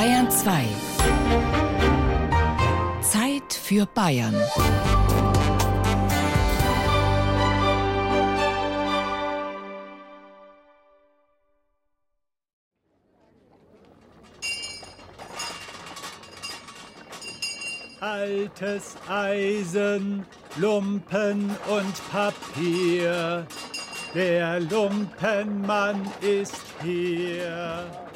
Bayern 2. Zeit für Bayern. Altes Eisen, Lumpen und Papier. Der Lumpenmann ist hier.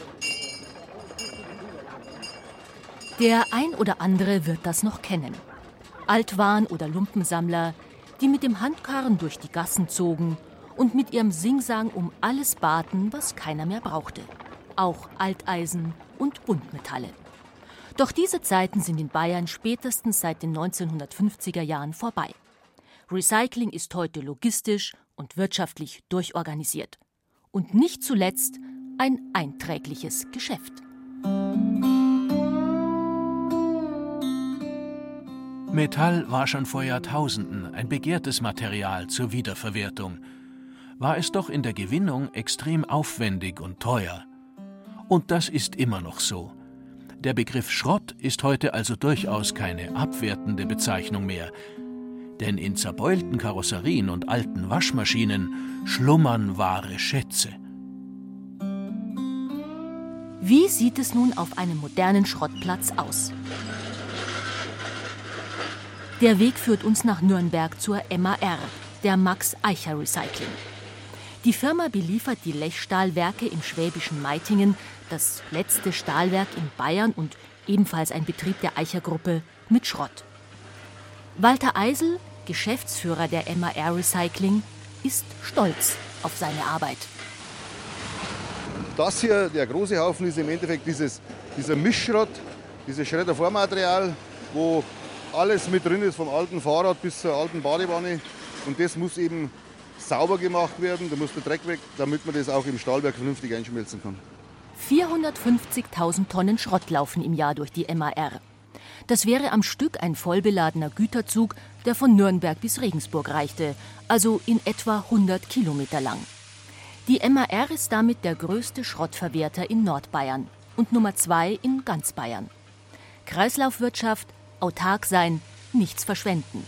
Der ein oder andere wird das noch kennen. Altwahn oder Lumpensammler, die mit dem Handkarren durch die Gassen zogen und mit ihrem Singsang um alles baten, was keiner mehr brauchte. Auch Alteisen und Buntmetalle. Doch diese Zeiten sind in Bayern spätestens seit den 1950er Jahren vorbei. Recycling ist heute logistisch und wirtschaftlich durchorganisiert. Und nicht zuletzt ein einträgliches Geschäft. Metall war schon vor Jahrtausenden ein begehrtes Material zur Wiederverwertung, war es doch in der Gewinnung extrem aufwendig und teuer. Und das ist immer noch so. Der Begriff Schrott ist heute also durchaus keine abwertende Bezeichnung mehr, denn in zerbeulten Karosserien und alten Waschmaschinen schlummern wahre Schätze. Wie sieht es nun auf einem modernen Schrottplatz aus? Der Weg führt uns nach Nürnberg zur MAR, der Max Eicher Recycling. Die Firma beliefert die Lechstahlwerke im schwäbischen Meitingen das letzte Stahlwerk in Bayern und ebenfalls ein Betrieb der Eicher-Gruppe, mit Schrott. Walter Eisel, Geschäftsführer der MAR Recycling, ist stolz auf seine Arbeit. Das hier, der große Haufen, ist im Endeffekt dieses, dieser Mischschrott, dieses Schreddervormaterial, wo alles mit drin ist, vom alten Fahrrad bis zur alten Badewanne. Und das muss eben sauber gemacht werden, da muss der Dreck weg, damit man das auch im Stahlwerk vernünftig einschmelzen kann. 450.000 Tonnen Schrott laufen im Jahr durch die MAR. Das wäre am Stück ein vollbeladener Güterzug, der von Nürnberg bis Regensburg reichte, also in etwa 100 Kilometer lang. Die MAR ist damit der größte Schrottverwerter in Nordbayern und Nummer zwei in ganz Bayern. Kreislaufwirtschaft, autark sein, nichts verschwenden.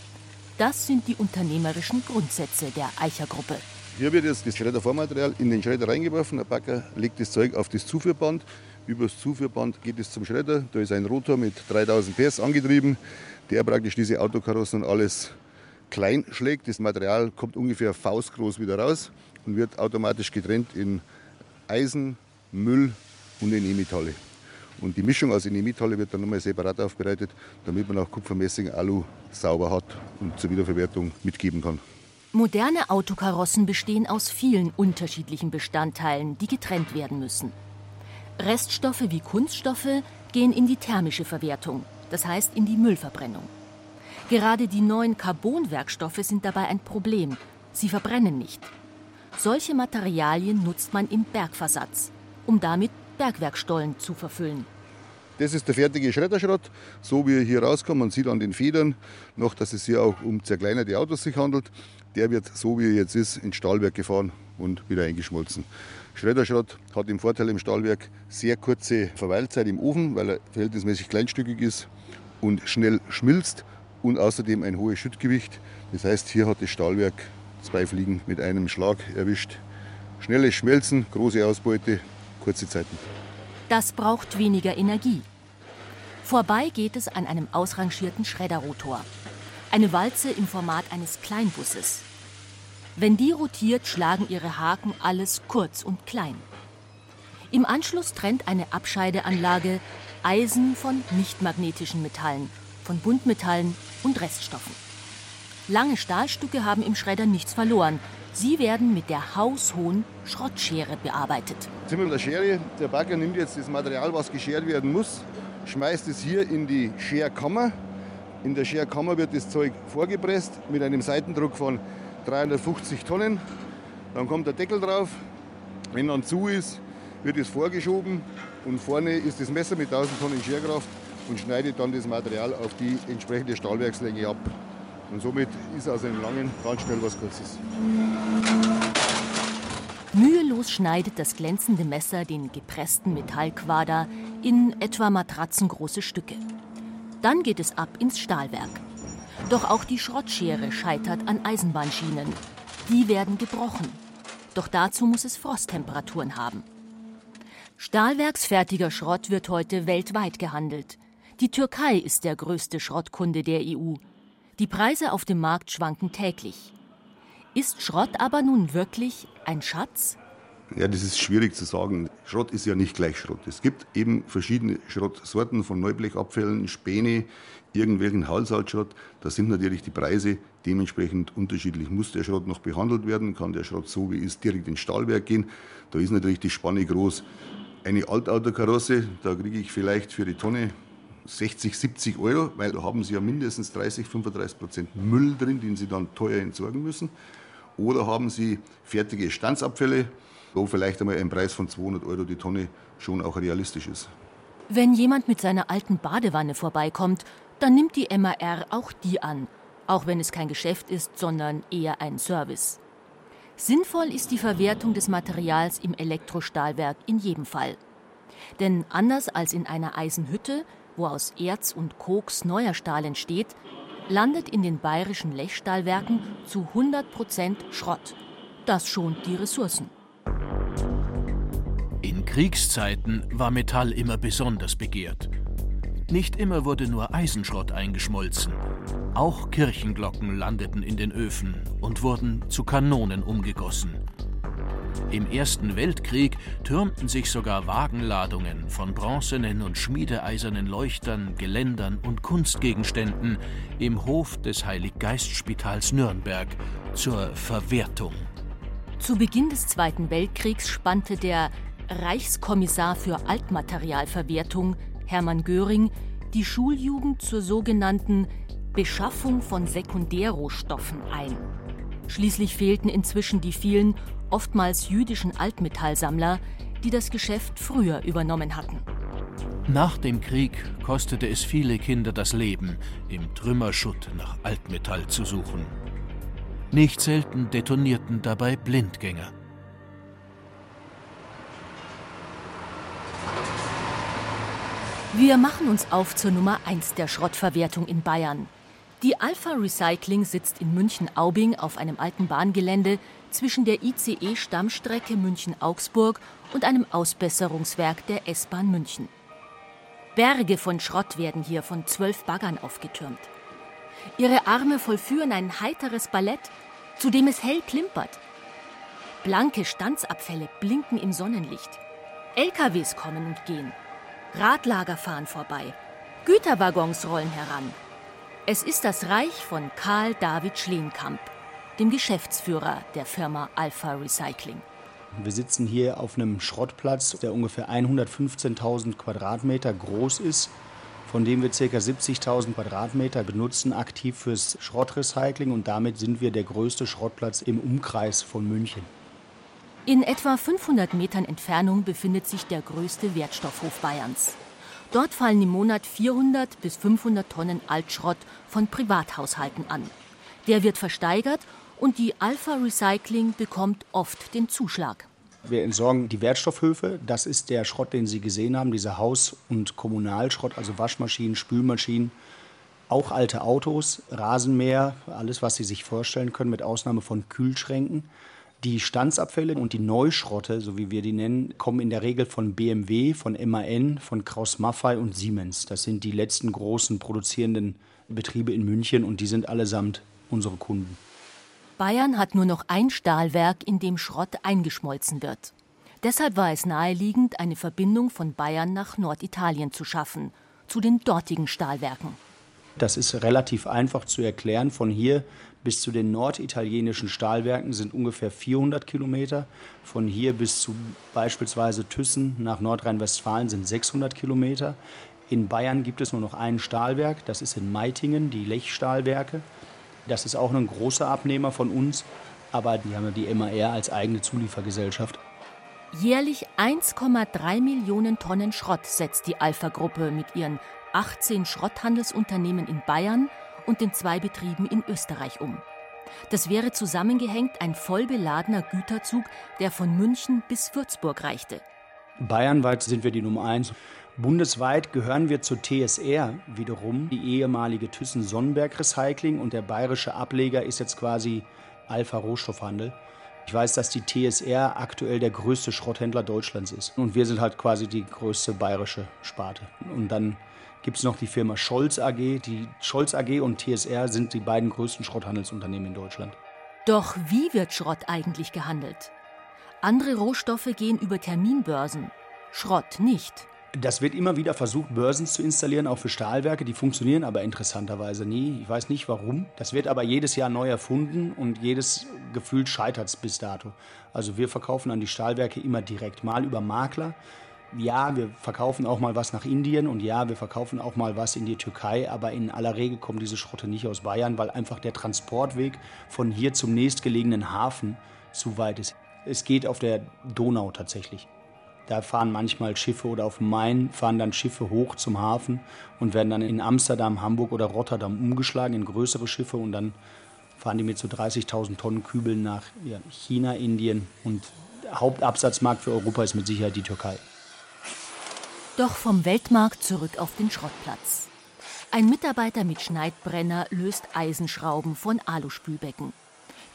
Das sind die unternehmerischen Grundsätze der Eicher-Gruppe. Hier wird jetzt das Schreddervormaterial in den Schredder reingeworfen. Der Backer legt das Zeug auf das Zuführband. Über das Zuführband geht es zum Schredder. Da ist ein Rotor mit 3000 PS angetrieben, der praktisch diese Autokarossen und alles klein schlägt. Das Material kommt ungefähr faustgroß wieder raus und wird automatisch getrennt in Eisen, Müll und in E-Metalle. Und die Mischung aus E-Metalle wird dann nochmal separat aufbereitet, damit man auch Kupfermessing, Alu sauber hat und zur Wiederverwertung mitgeben kann. Moderne Autokarossen bestehen aus vielen unterschiedlichen Bestandteilen, die getrennt werden müssen. Reststoffe wie Kunststoffe gehen in die thermische Verwertung, das heißt in die Müllverbrennung. Gerade die neuen Carbonwerkstoffe sind dabei ein Problem. Sie verbrennen nicht. Solche Materialien nutzt man im Bergversatz, um damit Bergwerkstollen zu verfüllen. Das ist der fertige Schredderschrott, so wie er hier rauskommt. Man sieht an den Federn noch, dass es hier auch um zerkleinerte Autos sich handelt. Der wird, so wie er jetzt ist, ins Stahlwerk gefahren und wieder eingeschmolzen. Schredderschrott hat den Vorteil im Stahlwerk sehr kurze Verweilzeit im Ofen, weil er verhältnismäßig kleinstückig ist und schnell schmilzt und außerdem ein hohes Schüttgewicht. Das heißt, hier hat das Stahlwerk zwei Fliegen mit einem Schlag erwischt. Schnelles Schmelzen, große Ausbeute, kurze Zeiten. Das braucht weniger Energie. Vorbei geht es an einem ausrangierten Schredderrotor. Eine Walze im Format eines Kleinbusses. Wenn die rotiert, schlagen ihre Haken alles kurz und klein. Im Anschluss trennt eine Abscheideanlage Eisen von nichtmagnetischen Metallen, von Buntmetallen und Reststoffen. Lange Stahlstücke haben im Schredder nichts verloren. Sie werden mit der haushohen Schrottschere bearbeitet. Jetzt sind wir mit der Schere. Der Bagger nimmt jetzt das Material, was geschert werden muss, schmeißt es hier in die Scherkammer. In der Scherkammer wird das Zeug vorgepresst mit einem Seitendruck von 350 Tonnen. Dann kommt der Deckel drauf. Wenn dann zu ist, wird es vorgeschoben und vorne ist das Messer mit 1000 Tonnen Scherkraft und schneidet dann das Material auf die entsprechende Stahlwerkslänge ab. Und somit ist aus einem langen ganz schnell was Kurzes. Mühelos schneidet das glänzende Messer den gepressten Metallquader in etwa matratzengroße Stücke. Dann geht es ab ins Stahlwerk. Doch auch die Schrottschere scheitert an Eisenbahnschienen. Die werden gebrochen. Doch dazu muss es Frosttemperaturen haben. Stahlwerksfertiger Schrott wird heute weltweit gehandelt. Die Türkei ist der größte Schrottkunde der EU. Die Preise auf dem Markt schwanken täglich. Ist Schrott aber nun wirklich ein Schatz? Ja, das ist schwierig zu sagen. Schrott ist ja nicht gleich Schrott. Es gibt eben verschiedene Schrottsorten von Neublechabfällen, Späne, irgendwelchen Haushaltsschrott. Da sind natürlich die Preise dementsprechend unterschiedlich. Muss der Schrott noch behandelt werden? Kann der Schrott so wie ist direkt ins Stahlwerk gehen? Da ist natürlich die Spanne groß. Eine Altautokarosse, da kriege ich vielleicht für die Tonne 60, 70 Euro, weil da haben Sie ja mindestens 30, 35 Prozent Müll drin, den Sie dann teuer entsorgen müssen. Oder haben Sie fertige Standsabfälle, wo vielleicht einmal ein Preis von 200 Euro die Tonne schon auch realistisch ist. Wenn jemand mit seiner alten Badewanne vorbeikommt, dann nimmt die MAR auch die an, auch wenn es kein Geschäft ist, sondern eher ein Service. Sinnvoll ist die Verwertung des Materials im Elektrostahlwerk in jedem Fall. Denn anders als in einer Eisenhütte, wo aus Erz und Koks neuer Stahl entsteht, landet in den bayerischen Lechstahlwerken zu 100 Prozent Schrott. Das schont die Ressourcen. In Kriegszeiten war Metall immer besonders begehrt. Nicht immer wurde nur Eisenschrott eingeschmolzen. Auch Kirchenglocken landeten in den Öfen und wurden zu Kanonen umgegossen. Im Ersten Weltkrieg türmten sich sogar Wagenladungen von bronzenen und schmiedeeisernen Leuchtern, Geländern und Kunstgegenständen im Hof des Heiliggeistspitals Nürnberg zur Verwertung. Zu Beginn des Zweiten Weltkriegs spannte der Reichskommissar für Altmaterialverwertung Hermann Göring die Schuljugend zur sogenannten Beschaffung von Sekundärrohstoffen ein. Schließlich fehlten inzwischen die vielen, oftmals jüdischen Altmetallsammler, die das Geschäft früher übernommen hatten. Nach dem Krieg kostete es viele Kinder das Leben, im Trümmerschutt nach Altmetall zu suchen. Nicht selten detonierten dabei Blindgänger. Wir machen uns auf zur Nummer 1 der Schrottverwertung in Bayern. Die Alpha Recycling sitzt in München-Aubing auf einem alten Bahngelände zwischen der ICE-Stammstrecke München-Augsburg und einem Ausbesserungswerk der S-Bahn München. Berge von Schrott werden hier von zwölf Baggern aufgetürmt. Ihre Arme vollführen ein heiteres Ballett, zu dem es hell klimpert. Blanke Standsabfälle blinken im Sonnenlicht. LKWs kommen und gehen. Radlager fahren vorbei. Güterwaggons rollen heran. Es ist das Reich von Karl David Schleenkamp, dem Geschäftsführer der Firma Alpha Recycling. Wir sitzen hier auf einem Schrottplatz, der ungefähr 115.000 Quadratmeter groß ist, von dem wir ca. 70.000 Quadratmeter benutzen aktiv fürs Schrottrecycling und damit sind wir der größte Schrottplatz im Umkreis von München. In etwa 500 Metern Entfernung befindet sich der größte Wertstoffhof Bayerns. Dort fallen im Monat 400 bis 500 Tonnen Altschrott von Privathaushalten an. Der wird versteigert und die Alpha Recycling bekommt oft den Zuschlag. Wir entsorgen die Wertstoffhöfe. Das ist der Schrott, den Sie gesehen haben, dieser Haus- und Kommunalschrott, also Waschmaschinen, Spülmaschinen, auch alte Autos, Rasenmäher, alles, was Sie sich vorstellen können, mit Ausnahme von Kühlschränken. Die Standsabfälle und die Neuschrotte, so wie wir die nennen, kommen in der Regel von BMW, von MAN, von Kraus-Maffei und Siemens. Das sind die letzten großen produzierenden Betriebe in München und die sind allesamt unsere Kunden. Bayern hat nur noch ein Stahlwerk, in dem Schrott eingeschmolzen wird. Deshalb war es naheliegend, eine Verbindung von Bayern nach Norditalien zu schaffen, zu den dortigen Stahlwerken. Das ist relativ einfach zu erklären. Von hier bis zu den norditalienischen Stahlwerken sind ungefähr 400 Kilometer. Von hier bis zu beispielsweise Thyssen nach Nordrhein-Westfalen sind 600 Kilometer. In Bayern gibt es nur noch ein Stahlwerk, das ist in Meitingen, die Lechstahlwerke. Das ist auch ein großer Abnehmer von uns, aber die haben ja die MAR als eigene Zuliefergesellschaft. Jährlich 1,3 Millionen Tonnen Schrott setzt die Alpha-Gruppe mit ihren 18 Schrotthandelsunternehmen in Bayern und den zwei Betrieben in Österreich um. Das wäre zusammengehängt ein vollbeladener Güterzug, der von München bis Würzburg reichte. Bayernweit sind wir die Nummer eins. Bundesweit gehören wir zur TSR wiederum, die ehemalige Thyssen-Sonnenberg Recycling und der bayerische Ableger ist jetzt quasi Alpha Rohstoffhandel. Ich weiß, dass die TSR aktuell der größte Schrotthändler Deutschlands ist. Und wir sind halt quasi die größte bayerische Sparte. Und dann gibt es noch die Firma Scholz AG. Die Scholz AG und TSR sind die beiden größten Schrotthandelsunternehmen in Deutschland. Doch wie wird Schrott eigentlich gehandelt? Andere Rohstoffe gehen über Terminbörsen, Schrott nicht. Das wird immer wieder versucht, Börsen zu installieren, auch für Stahlwerke. Die funktionieren aber interessanterweise nie. Ich weiß nicht warum. Das wird aber jedes Jahr neu erfunden und jedes Gefühl scheitert es bis dato. Also wir verkaufen an die Stahlwerke immer direkt, mal über Makler. Ja, wir verkaufen auch mal was nach Indien und ja, wir verkaufen auch mal was in die Türkei, aber in aller Regel kommen diese Schrotte nicht aus Bayern, weil einfach der Transportweg von hier zum nächstgelegenen Hafen zu weit ist. Es geht auf der Donau tatsächlich. Da fahren manchmal Schiffe oder auf dem Main fahren dann Schiffe hoch zum Hafen und werden dann in Amsterdam, Hamburg oder Rotterdam umgeschlagen in größere Schiffe und dann fahren die mit so 30.000 Tonnen Kübeln nach China, Indien und Hauptabsatzmarkt für Europa ist mit Sicherheit die Türkei. Doch vom Weltmarkt zurück auf den Schrottplatz. Ein Mitarbeiter mit Schneidbrenner löst Eisenschrauben von Aluspülbecken.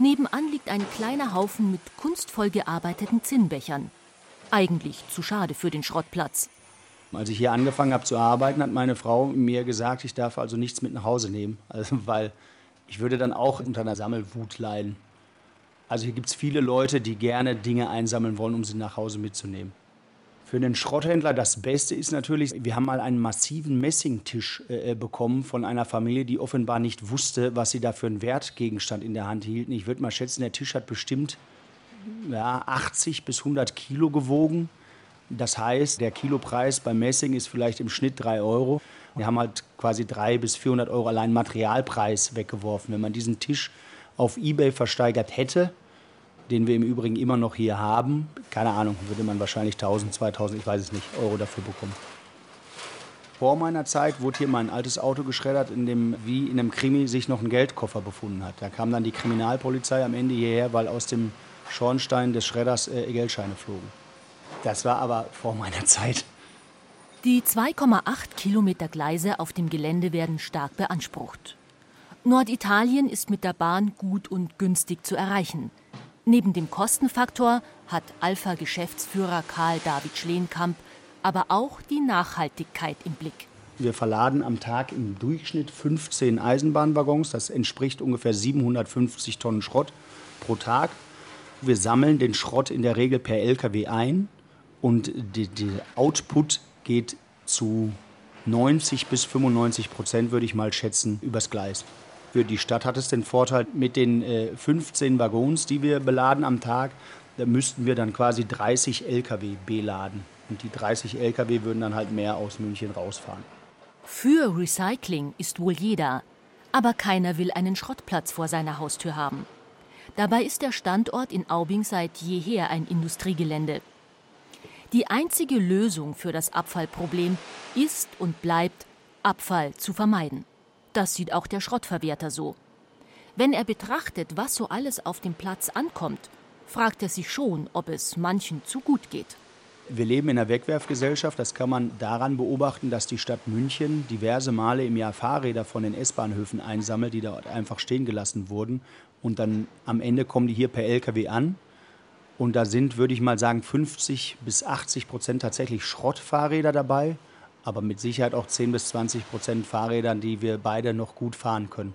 Nebenan liegt ein kleiner Haufen mit kunstvoll gearbeiteten Zinnbechern. Eigentlich zu schade für den Schrottplatz. Als ich hier angefangen habe zu arbeiten, hat meine Frau mir gesagt, ich darf also nichts mit nach Hause nehmen, also, weil ich würde dann auch unter einer Sammelwut leiden. Also hier gibt es viele Leute, die gerne Dinge einsammeln wollen, um sie nach Hause mitzunehmen. Für den Schrotthändler das Beste ist natürlich, wir haben mal einen massiven Messingtisch äh, bekommen von einer Familie, die offenbar nicht wusste, was sie da für einen Wertgegenstand in der Hand hielten. Ich würde mal schätzen, der Tisch hat bestimmt ja, 80 bis 100 Kilo gewogen. Das heißt, der Kilopreis beim Messing ist vielleicht im Schnitt 3 Euro. Wir haben halt quasi 300 bis 400 Euro allein Materialpreis weggeworfen. Wenn man diesen Tisch auf Ebay versteigert hätte, den wir im Übrigen immer noch hier haben, keine Ahnung, würde man wahrscheinlich 1000, 2000, ich weiß es nicht, Euro dafür bekommen. Vor meiner Zeit wurde hier mein altes Auto geschreddert, in dem wie in einem Krimi sich noch ein Geldkoffer befunden hat. Da kam dann die Kriminalpolizei am Ende hierher, weil aus dem Schornstein des Schredders äh, Geldscheine flogen. Das war aber vor meiner Zeit. Die 2,8 Kilometer Gleise auf dem Gelände werden stark beansprucht. Norditalien ist mit der Bahn gut und günstig zu erreichen. Neben dem Kostenfaktor hat Alpha-Geschäftsführer Karl David Schleenkamp aber auch die Nachhaltigkeit im Blick. Wir verladen am Tag im Durchschnitt 15 Eisenbahnwaggons. Das entspricht ungefähr 750 Tonnen Schrott pro Tag. Wir sammeln den Schrott in der Regel per LKW ein und der Output geht zu 90 bis 95 Prozent, würde ich mal schätzen, übers Gleis. Für die Stadt hat es den Vorteil, mit den 15 äh, Waggons, die wir beladen am Tag, da müssten wir dann quasi 30 Lkw beladen. Und die 30 Lkw würden dann halt mehr aus München rausfahren. Für Recycling ist wohl jeder, aber keiner will einen Schrottplatz vor seiner Haustür haben. Dabei ist der Standort in Aubing seit jeher ein Industriegelände. Die einzige Lösung für das Abfallproblem ist und bleibt, Abfall zu vermeiden. Das sieht auch der Schrottverwerter so. Wenn er betrachtet, was so alles auf dem Platz ankommt, fragt er sich schon, ob es manchen zu gut geht. Wir leben in einer Wegwerfgesellschaft. Das kann man daran beobachten, dass die Stadt München diverse Male im Jahr Fahrräder von den S-Bahnhöfen einsammelt, die dort einfach stehen gelassen wurden. Und dann am Ende kommen die hier per LKW an. Und da sind, würde ich mal sagen, 50 bis 80 Prozent tatsächlich Schrottfahrräder dabei, aber mit Sicherheit auch 10 bis 20 Prozent Fahrrädern, die wir beide noch gut fahren können.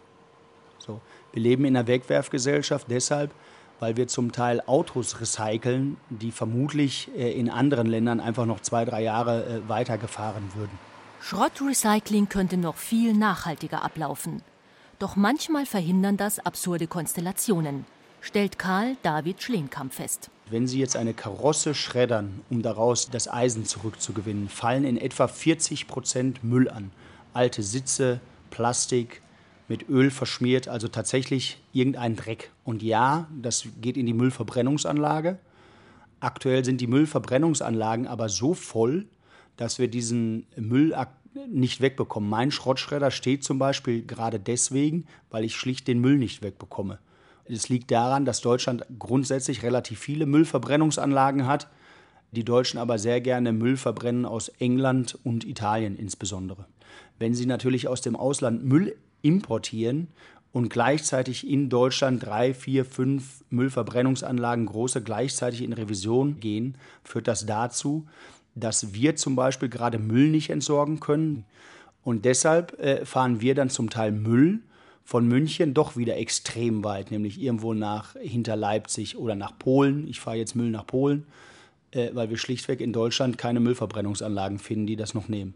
So. Wir leben in einer Wegwerfgesellschaft deshalb, weil wir zum Teil Autos recyceln, die vermutlich äh, in anderen Ländern einfach noch zwei, drei Jahre äh, weitergefahren würden. Schrottrecycling könnte noch viel nachhaltiger ablaufen. Doch manchmal verhindern das absurde Konstellationen, stellt Karl David Schleenkamp fest. Wenn Sie jetzt eine Karosse schreddern, um daraus das Eisen zurückzugewinnen, fallen in etwa 40 Prozent Müll an. Alte Sitze, Plastik, mit Öl verschmiert, also tatsächlich irgendein Dreck. Und ja, das geht in die Müllverbrennungsanlage. Aktuell sind die Müllverbrennungsanlagen aber so voll, dass wir diesen Müll nicht wegbekommen. Mein Schrottschredder steht zum Beispiel gerade deswegen, weil ich schlicht den Müll nicht wegbekomme. Es liegt daran, dass Deutschland grundsätzlich relativ viele Müllverbrennungsanlagen hat, die Deutschen aber sehr gerne Müll verbrennen aus England und Italien insbesondere. Wenn sie natürlich aus dem Ausland Müll importieren und gleichzeitig in Deutschland drei, vier, fünf Müllverbrennungsanlagen große gleichzeitig in Revision gehen, führt das dazu, dass wir zum Beispiel gerade Müll nicht entsorgen können. Und deshalb äh, fahren wir dann zum Teil Müll von München doch wieder extrem weit, nämlich irgendwo nach hinter Leipzig oder nach Polen. Ich fahre jetzt Müll nach Polen, äh, weil wir schlichtweg in Deutschland keine Müllverbrennungsanlagen finden, die das noch nehmen.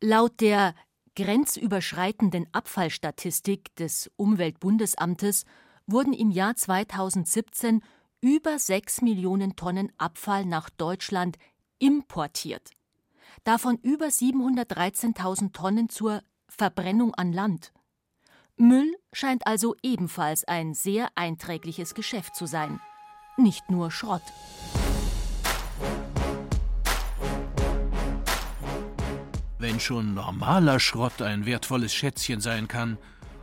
Laut der grenzüberschreitenden Abfallstatistik des Umweltbundesamtes wurden im Jahr 2017 über 6 Millionen Tonnen Abfall nach Deutschland importiert. Davon über 713.000 Tonnen zur Verbrennung an Land. Müll scheint also ebenfalls ein sehr einträgliches Geschäft zu sein. Nicht nur Schrott. Wenn schon normaler Schrott ein wertvolles Schätzchen sein kann,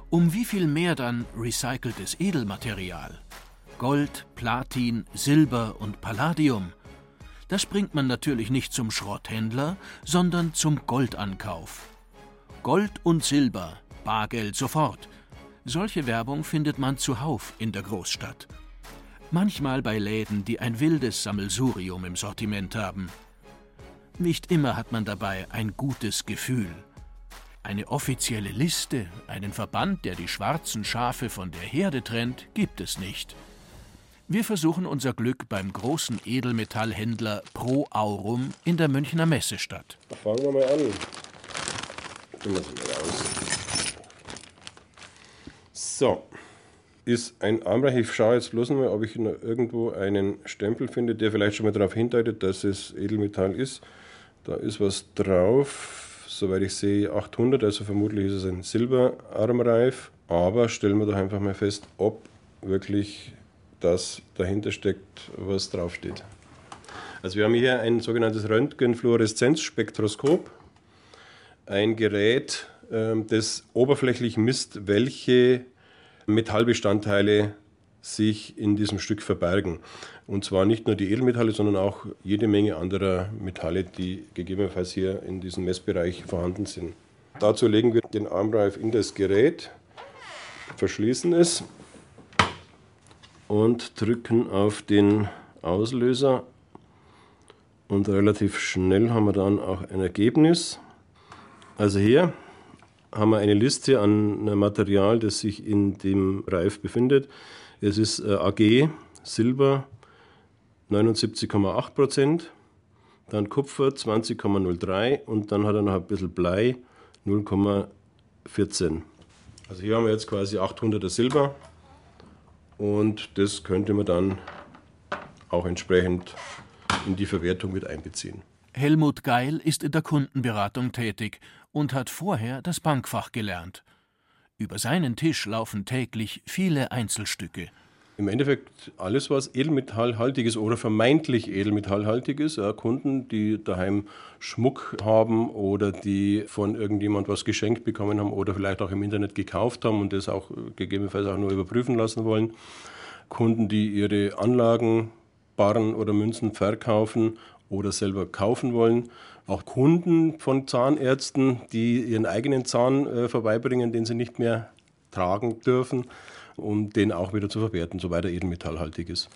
um wie viel mehr dann recyceltes Edelmaterial? Gold, Platin, Silber und Palladium. Das bringt man natürlich nicht zum Schrotthändler, sondern zum Goldankauf. Gold und Silber, Bargeld sofort. Solche Werbung findet man zuhauf in der Großstadt. Manchmal bei Läden, die ein wildes Sammelsurium im Sortiment haben. Nicht immer hat man dabei ein gutes Gefühl. Eine offizielle Liste, einen Verband, der die schwarzen Schafe von der Herde trennt, gibt es nicht. Wir versuchen unser Glück beim großen Edelmetallhändler Pro Aurum in der Münchner Messestadt. Fangen wir mal an. mal raus. So, ist ein Armreich. Ich schaue jetzt bloß mal, ob ich noch irgendwo einen Stempel finde, der vielleicht schon mal darauf hindeutet, dass es Edelmetall ist. Da ist was drauf, soweit ich sehe 800, also vermutlich ist es ein Silberarmreif. Aber stellen wir doch einfach mal fest, ob wirklich das dahinter steckt, was draufsteht. Also wir haben hier ein sogenanntes Röntgenfluoreszenzspektroskop, ein Gerät, das oberflächlich misst, welche Metallbestandteile sich in diesem Stück verbergen. Und zwar nicht nur die Edelmetalle, sondern auch jede Menge anderer Metalle, die gegebenenfalls hier in diesem Messbereich vorhanden sind. Dazu legen wir den Armreif in das Gerät, verschließen es und drücken auf den Auslöser. Und relativ schnell haben wir dann auch ein Ergebnis. Also hier haben wir eine Liste an Material, das sich in dem Reif befindet. Es ist äh, AG, Silber 79,8 Prozent, dann Kupfer 20,03 und dann hat er noch ein bisschen Blei 0,14. Also hier haben wir jetzt quasi 800er Silber und das könnte man dann auch entsprechend in die Verwertung mit einbeziehen. Helmut Geil ist in der Kundenberatung tätig und hat vorher das Bankfach gelernt. Über seinen Tisch laufen täglich viele Einzelstücke. Im Endeffekt alles, was edelmetallhaltiges oder vermeintlich edelmetallhaltiges, ja, Kunden, die daheim Schmuck haben oder die von irgendjemand was geschenkt bekommen haben oder vielleicht auch im Internet gekauft haben und das auch gegebenenfalls auch nur überprüfen lassen wollen. Kunden, die ihre Anlagen, Barren oder Münzen verkaufen oder selber kaufen wollen auch Kunden von Zahnärzten, die ihren eigenen Zahn äh, vorbeibringen, den sie nicht mehr tragen dürfen, um den auch wieder zu verwerten, soweit er edelmetallhaltig ist.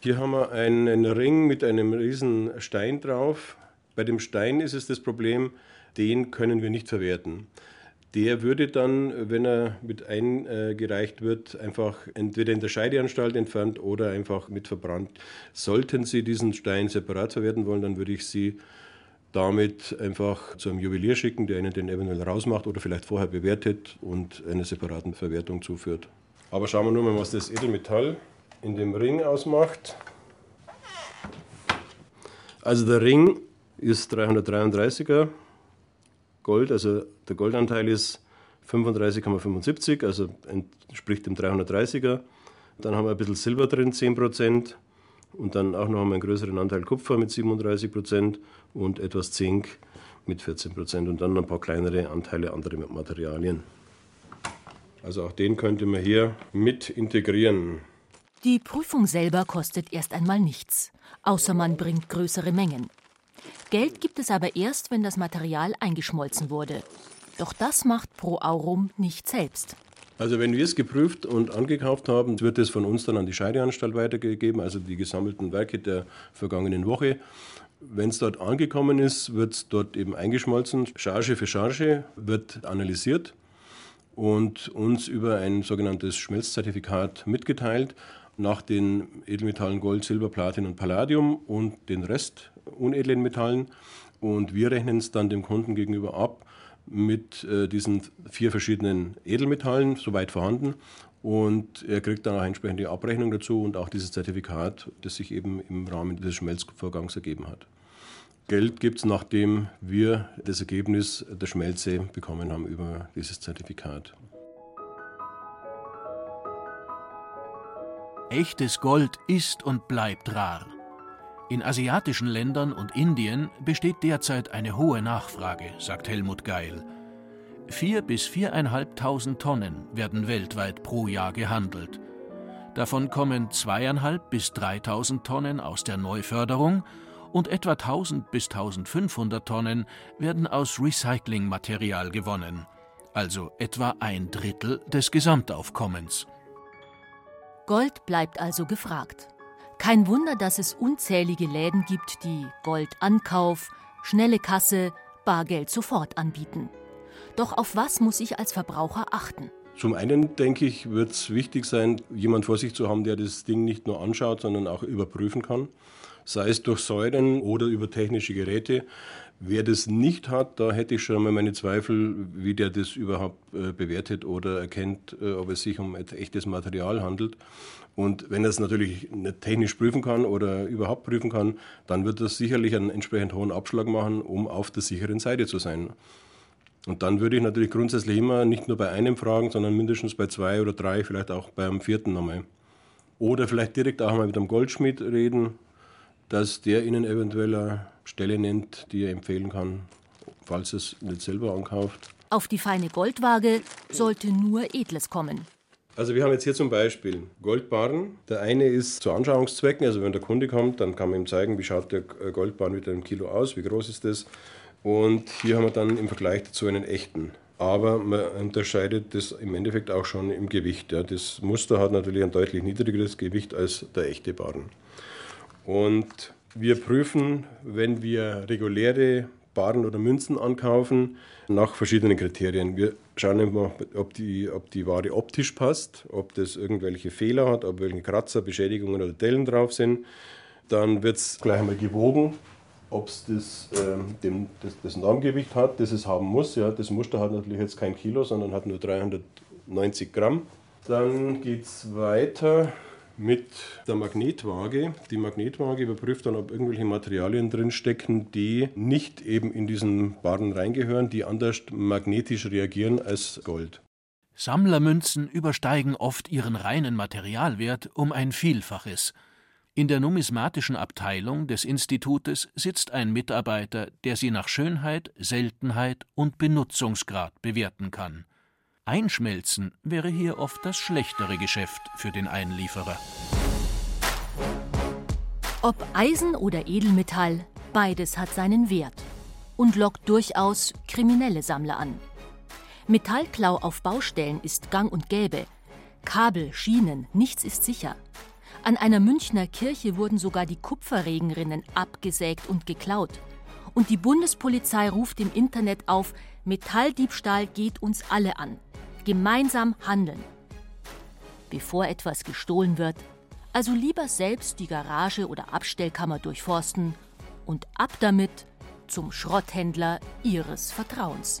Hier haben wir einen Ring mit einem riesen Stein drauf. Bei dem Stein ist es das Problem, den können wir nicht verwerten. Der würde dann, wenn er mit eingereicht wird, einfach entweder in der Scheideanstalt entfernt oder einfach mit verbrannt. Sollten Sie diesen Stein separat verwerten wollen, dann würde ich Sie damit einfach zu einem Juwelier schicken, der Ihnen den eventuell rausmacht oder vielleicht vorher bewertet und eine separaten Verwertung zuführt. Aber schauen wir nur mal, was das Edelmetall in dem Ring ausmacht. Also der Ring ist 333er Gold, also der Goldanteil ist 35,75, also entspricht dem 330er. Dann haben wir ein bisschen Silber drin, 10 Prozent. Und dann auch noch einen größeren Anteil Kupfer mit 37 Prozent und etwas Zink mit 14 Prozent und dann ein paar kleinere Anteile andere Materialien. Also auch den könnte man hier mit integrieren. Die Prüfung selber kostet erst einmal nichts, außer man bringt größere Mengen. Geld gibt es aber erst, wenn das Material eingeschmolzen wurde. Doch das macht Pro Aurum nicht selbst. Also wenn wir es geprüft und angekauft haben, wird es von uns dann an die Scheideanstalt weitergegeben, also die gesammelten Werke der vergangenen Woche. Wenn es dort angekommen ist, wird es dort eben eingeschmolzen. Charge für Charge wird analysiert und uns über ein sogenanntes Schmelzzertifikat mitgeteilt nach den Edelmetallen Gold, Silber, Platin und Palladium und den Rest unedlen Metallen. Und wir rechnen es dann dem Kunden gegenüber ab mit äh, diesen vier verschiedenen Edelmetallen, soweit vorhanden. Und er kriegt dann auch entsprechende Abrechnung dazu und auch dieses Zertifikat, das sich eben im Rahmen dieses Schmelzvorgangs ergeben hat. Geld gibt es, nachdem wir das Ergebnis der Schmelze bekommen haben über dieses Zertifikat. Echtes Gold ist und bleibt rar. In asiatischen Ländern und Indien besteht derzeit eine hohe Nachfrage, sagt Helmut Geil. Vier bis viereinhalbtausend Tonnen werden weltweit pro Jahr gehandelt. Davon kommen zweieinhalb bis dreitausend Tonnen aus der Neuförderung und etwa 1000 bis 1500 Tonnen werden aus Recyclingmaterial gewonnen, also etwa ein Drittel des Gesamtaufkommens. Gold bleibt also gefragt. Kein Wunder, dass es unzählige Läden gibt, die Goldankauf, schnelle Kasse, Bargeld sofort anbieten. Doch auf was muss ich als Verbraucher achten? Zum einen, denke ich, wird es wichtig sein, jemand vor sich zu haben, der das Ding nicht nur anschaut, sondern auch überprüfen kann. Sei es durch Säuren oder über technische Geräte. Wer das nicht hat, da hätte ich schon mal meine Zweifel, wie der das überhaupt äh, bewertet oder erkennt, äh, ob es sich um echtes Material handelt. Und wenn er es natürlich nicht technisch prüfen kann oder überhaupt prüfen kann, dann wird er sicherlich einen entsprechend hohen Abschlag machen, um auf der sicheren Seite zu sein. Und dann würde ich natürlich grundsätzlich immer nicht nur bei einem fragen, sondern mindestens bei zwei oder drei, vielleicht auch beim vierten nochmal. Oder vielleicht direkt auch mal mit einem Goldschmied reden, dass der Ihnen eventuell eine Stelle nennt, die er empfehlen kann, falls es nicht selber ankauft. Auf die feine Goldwaage sollte nur Edles kommen. Also wir haben jetzt hier zum Beispiel Goldbarren. Der eine ist zu Anschauungszwecken, also wenn der Kunde kommt, dann kann man ihm zeigen, wie schaut der Goldbarren mit einem Kilo aus, wie groß ist das. Und hier haben wir dann im Vergleich dazu einen echten. Aber man unterscheidet das im Endeffekt auch schon im Gewicht. Ja. Das Muster hat natürlich ein deutlich niedrigeres Gewicht als der echte Barren. Und wir prüfen, wenn wir reguläre Barren oder Münzen ankaufen, nach verschiedenen Kriterien. Wir schauen immer, ob die, ob die Ware optisch passt, ob das irgendwelche Fehler hat, ob irgendwelche Kratzer, Beschädigungen oder Dellen drauf sind. Dann wird es gleich einmal gewogen, ob es das, ähm, das, das Normgewicht hat, das es haben muss. Ja, das Muster hat natürlich jetzt kein Kilo, sondern hat nur 390 Gramm. Dann geht es weiter mit der Magnetwaage. Die Magnetwaage überprüft dann, ob irgendwelche Materialien drinstecken, die nicht eben in diesen Barren reingehören, die anders magnetisch reagieren als Gold. Sammlermünzen übersteigen oft ihren reinen Materialwert um ein Vielfaches. In der numismatischen Abteilung des Institutes sitzt ein Mitarbeiter, der sie nach Schönheit, Seltenheit und Benutzungsgrad bewerten kann. Einschmelzen wäre hier oft das schlechtere Geschäft für den Einlieferer. Ob Eisen oder Edelmetall, beides hat seinen Wert und lockt durchaus kriminelle Sammler an. Metallklau auf Baustellen ist gang und gäbe. Kabel, Schienen, nichts ist sicher. An einer Münchner Kirche wurden sogar die Kupferregenrinnen abgesägt und geklaut. Und die Bundespolizei ruft im Internet auf, Metalldiebstahl geht uns alle an gemeinsam handeln. Bevor etwas gestohlen wird, also lieber selbst die Garage oder Abstellkammer durchforsten und ab damit zum Schrotthändler Ihres Vertrauens.